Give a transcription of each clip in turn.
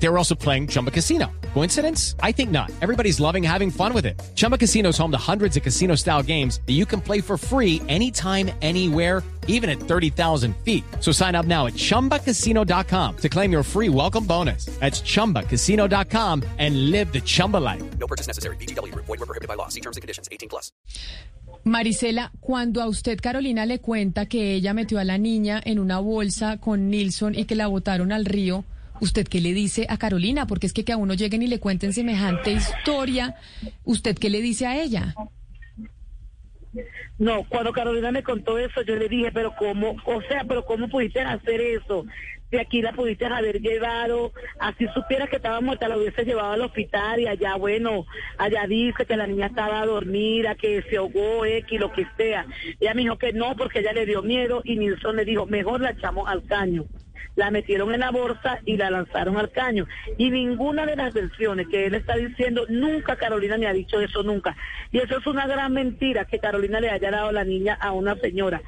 They were also playing Chumba Casino. Coincidence? I think not. Everybody's loving having fun with it. Chumba Casino is home to hundreds of casino style games that you can play for free anytime, anywhere, even at 30,000 feet. So sign up now at chumbacasino.com to claim your free welcome bonus. That's chumbacasino.com and live the Chumba life. No purchase necessary. BGW. Void were prohibited by law. See terms and conditions. 18 plus. Marisela, cuando a usted Carolina le cuenta que ella metió a la niña en una bolsa con Nilsson y que la botaron al río, ¿usted qué le dice a Carolina? Porque es que que a uno lleguen y le cuenten semejante historia, ¿usted qué le dice a ella? No, cuando Carolina me contó eso, yo le dije, pero cómo, o sea, pero cómo pudiste hacer eso. Si aquí la pudiste haber llevado, así supieras que estaba muerta, la hubiese llevado al hospital y allá, bueno, allá dice que la niña estaba dormida, que se ahogó, X, lo que sea. Ella me dijo que no, porque ella le dio miedo y Nilsson le dijo, mejor la echamos al caño la metieron en la bolsa y la lanzaron al caño. Y ninguna de las versiones que él está diciendo, nunca Carolina me ha dicho eso, nunca. Y eso es una gran mentira que Carolina le haya dado la niña a una señora.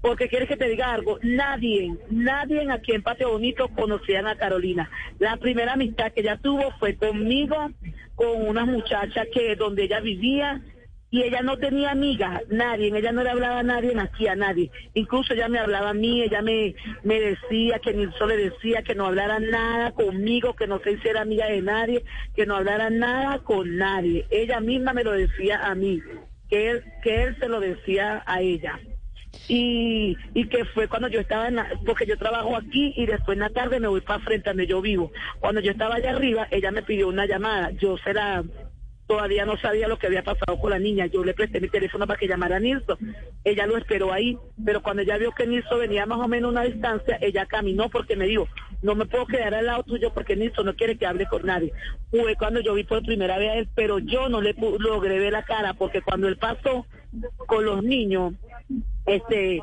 Porque quieres que te diga algo, nadie, nadie aquí en Patio Bonito conocían a Carolina. La primera amistad que ella tuvo fue conmigo, con una muchacha que donde ella vivía, y ella no tenía amigas, nadie, ella no le hablaba a nadie, aquí a nadie. Incluso ella me hablaba a mí, ella me, me decía que Nilsson le decía que no hablara nada conmigo, que no se hiciera amiga de nadie, que no hablara nada con nadie. Ella misma me lo decía a mí, que él, que él se lo decía a ella. Y, y que fue cuando yo estaba en porque yo trabajo aquí y después en la tarde me voy para frente donde yo vivo. Cuando yo estaba allá arriba, ella me pidió una llamada, yo se la todavía no sabía lo que había pasado con la niña. Yo le presté mi teléfono para que llamara a Nilsson. Ella lo esperó ahí, pero cuando ella vio que Nilsson venía más o menos a una distancia, ella caminó porque me dijo, no me puedo quedar al lado tuyo porque Nilsson no quiere que hable con nadie. Fue cuando yo vi por primera vez a él, pero yo no le logré ver la cara porque cuando él pasó con los niños, este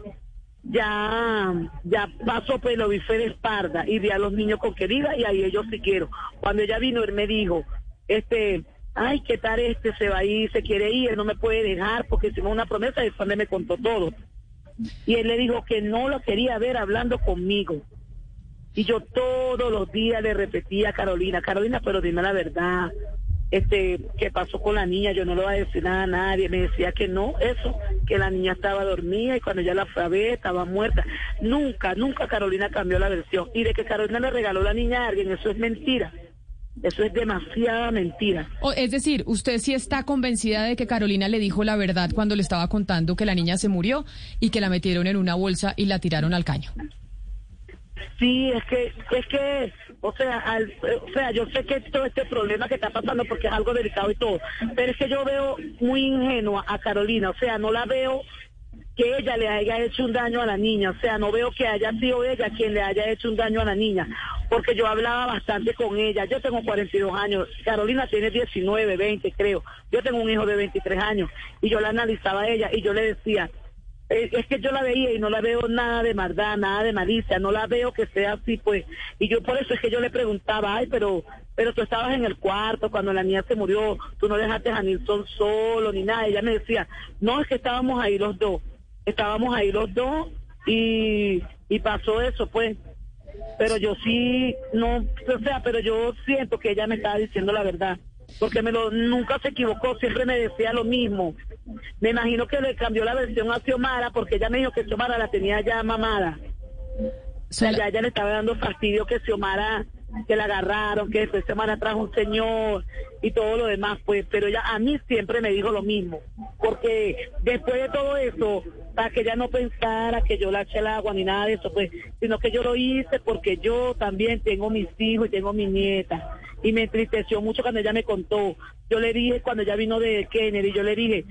ya ya pasó pues lo vi de espalda y vi a los niños con querida y ahí ellos sí quiero. Cuando ella vino, él me dijo, este, ay, qué tal este se va a ir, se quiere ir, no me puede dejar porque hicimos una promesa y después me contó todo. Y él le dijo que no lo quería ver hablando conmigo. Y yo todos los días le repetía a Carolina, Carolina, pero dime la verdad, este, ¿qué pasó con la niña? Yo no le voy a decir nada a nadie. Me decía que no, eso, que la niña estaba dormida y cuando ya la fue estaba muerta. Nunca, nunca Carolina cambió la versión. Y de que Carolina le regaló la niña a alguien, eso es mentira. Eso es demasiada mentira. O, es decir, usted sí está convencida de que Carolina le dijo la verdad cuando le estaba contando que la niña se murió y que la metieron en una bolsa y la tiraron al caño. Sí, es que, es que, o sea, al, o sea, yo sé que todo este problema que está pasando porque es algo delicado y todo, pero es que yo veo muy ingenua a Carolina, o sea, no la veo que ella le haya hecho un daño a la niña, o sea, no veo que haya sido ella quien le haya hecho un daño a la niña, porque yo hablaba bastante con ella, yo tengo 42 años, Carolina tiene 19, 20 creo, yo tengo un hijo de 23 años, y yo la analizaba a ella y yo le decía, eh, es que yo la veía y no la veo nada de maldad, nada de malicia, no la veo que sea así, pues, y yo por eso es que yo le preguntaba, ay, pero, pero tú estabas en el cuarto cuando la niña se murió, tú no dejaste a Nilsson solo ni nada, ella me decía, no, es que estábamos ahí los dos, estábamos ahí los dos y, y pasó eso, pues, pero yo sí, no, o sea, pero yo siento que ella me estaba diciendo la verdad, porque me lo, nunca se equivocó, siempre me decía lo mismo. Me imagino que le cambió la versión a Xiomara porque ella me dijo que Xiomara la tenía ya mamada. O sea, ya ella le estaba dando fastidio que Xiomara, que la agarraron, que después Xiomara trajo un señor y todo lo demás, pues, pero ella a mí siempre me dijo lo mismo, porque después de todo eso, para que ella no pensara que yo la eché el agua ni nada de eso, pues, sino que yo lo hice porque yo también tengo mis hijos y tengo mi nieta. Y me entristeció mucho cuando ella me contó. Yo le dije, cuando ella vino de Kennedy, yo le dije,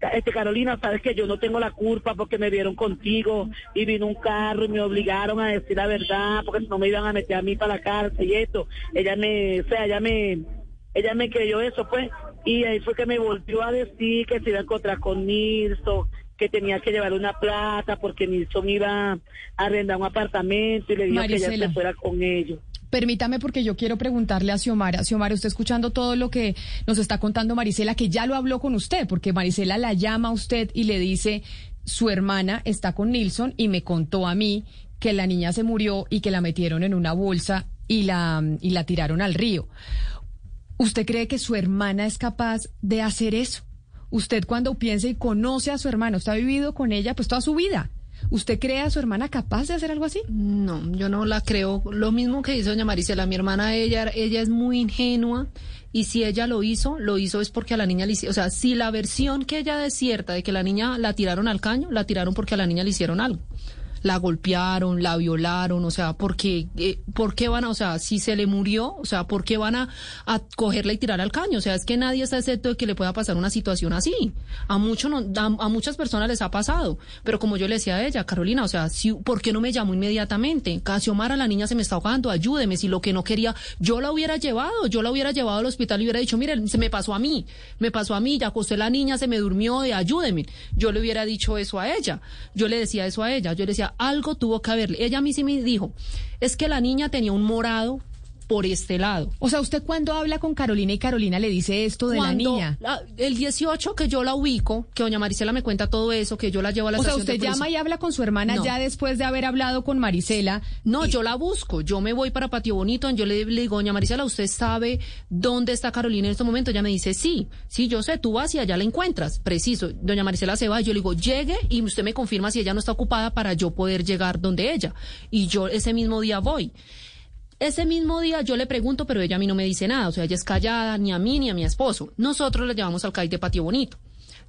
este Carolina, sabes que yo no tengo la culpa porque me vieron contigo y vino un carro y me obligaron a decir la verdad porque no me iban a meter a mí para la cárcel y esto. Ella me, o sea, ella me, ella me creyó eso, pues, y ahí fue que me volvió a decir que se iba a encontrar con Nilsson, que tenía que llevar una plata porque Nilson iba a arrendar un apartamento y le dijo que ella se fuera con ellos. Permítame porque yo quiero preguntarle a Xiomara. Xiomara, usted escuchando todo lo que nos está contando Marisela, que ya lo habló con usted, porque Marisela la llama a usted y le dice, su hermana está con Nilsson y me contó a mí que la niña se murió y que la metieron en una bolsa y la, y la tiraron al río. ¿Usted cree que su hermana es capaz de hacer eso? Usted cuando piensa y conoce a su hermana, usted ha vivido con ella pues toda su vida. ¿Usted cree a su hermana capaz de hacer algo así? No, yo no la creo. Lo mismo que dice doña Marisela, mi hermana, ella, ella es muy ingenua y si ella lo hizo, lo hizo es porque a la niña le hicieron, o sea, si la versión que ella desierta de que la niña la tiraron al caño, la tiraron porque a la niña le hicieron algo. La golpearon, la violaron, o sea, porque, eh, ¿por qué van a, o sea, si se le murió, o sea, ¿por qué van a, a cogerla y tirar al caño? O sea, es que nadie está excepto de que le pueda pasar una situación así. A, mucho no- a, muchas personas les ha pasado, pero como yo le decía a ella, Carolina, o sea, si, ¿por qué no me llamó inmediatamente? Casiomara, la niña se me está ahogando, ayúdeme, si lo que no quería, yo la hubiera llevado, yo la hubiera llevado al hospital y hubiera dicho, mire, se me pasó a mí, me pasó a mí, ya acosté la niña, se me durmió, y ayúdeme. Yo le hubiera dicho eso a ella, yo le decía eso a ella, yo le decía, algo tuvo que haberle. Ella a mí sí me dijo, es que la niña tenía un morado por este lado. O sea, ¿usted cuando habla con Carolina y Carolina le dice esto de Cuando la niña? la- el 18 que yo la ubico, que doña Marisela me cuenta todo eso, que yo la llevo a la O sea, usted llama y habla con su hermana No. ya después de haber hablado con Marisela. No, yo la busco. Yo me voy para Patio Bonito. Yo le, le digo, doña Marisela, ¿usted sabe dónde está Carolina en este momento? Ella me dice, sí, sí, yo sé, tú vas y allá la encuentras. Preciso. Doña Marisela se va yo le digo, llegue y usted me confirma si ella no está ocupada para yo poder llegar donde ella. Y yo ese mismo día voy. Ese mismo día yo le pregunto, pero ella a mí no me dice nada. O sea, ella es callada, ni a mí ni a mi esposo. Nosotros la llevamos al CAI de Patio Bonito.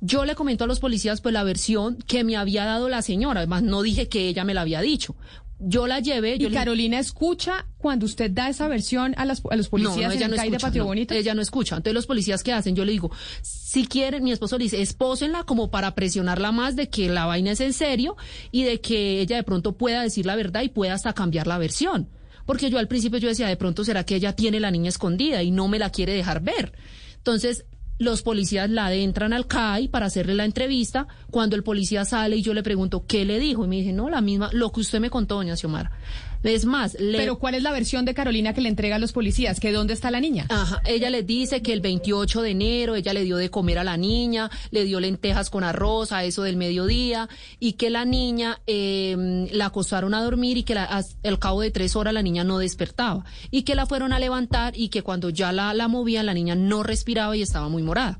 Yo le comento a los policías pues la versión que me había dado la señora. Además, no dije que ella me la había dicho. Yo la llevé. Y yo le- Carolina escucha cuando usted da esa versión a, las- a los policías en el CAI de escucha, Patio no, Bonito. Ella no escucha. Entonces los policías qué hacen, yo le digo, si quieren, mi esposo le dice, espósenla como para presionarla más de que la vaina es en serio y de que ella de pronto pueda decir la verdad y pueda hasta cambiar la versión. Porque yo al principio yo decía, de pronto será que ella tiene la niña escondida y no me la quiere dejar ver. Entonces los policías la adentran al CAI para hacerle la entrevista. Cuando el policía sale y yo le pregunto, ¿qué le dijo? Y me dice, no, la misma, lo que usted me contó, doña Xiomara. Es más, le... Pero ¿cuál es la versión de Carolina que le entrega a los policías? ¿Que dónde está la niña? Ajá, ella les dice que el 28 de enero ella le dio de comer a la niña, le dio lentejas con arroz a eso del mediodía y que la niña eh, la acostaron a dormir y que la- al cabo de tres horas la niña no despertaba y que la fueron a levantar y que cuando ya la, la movían la niña no respiraba y estaba muy morada.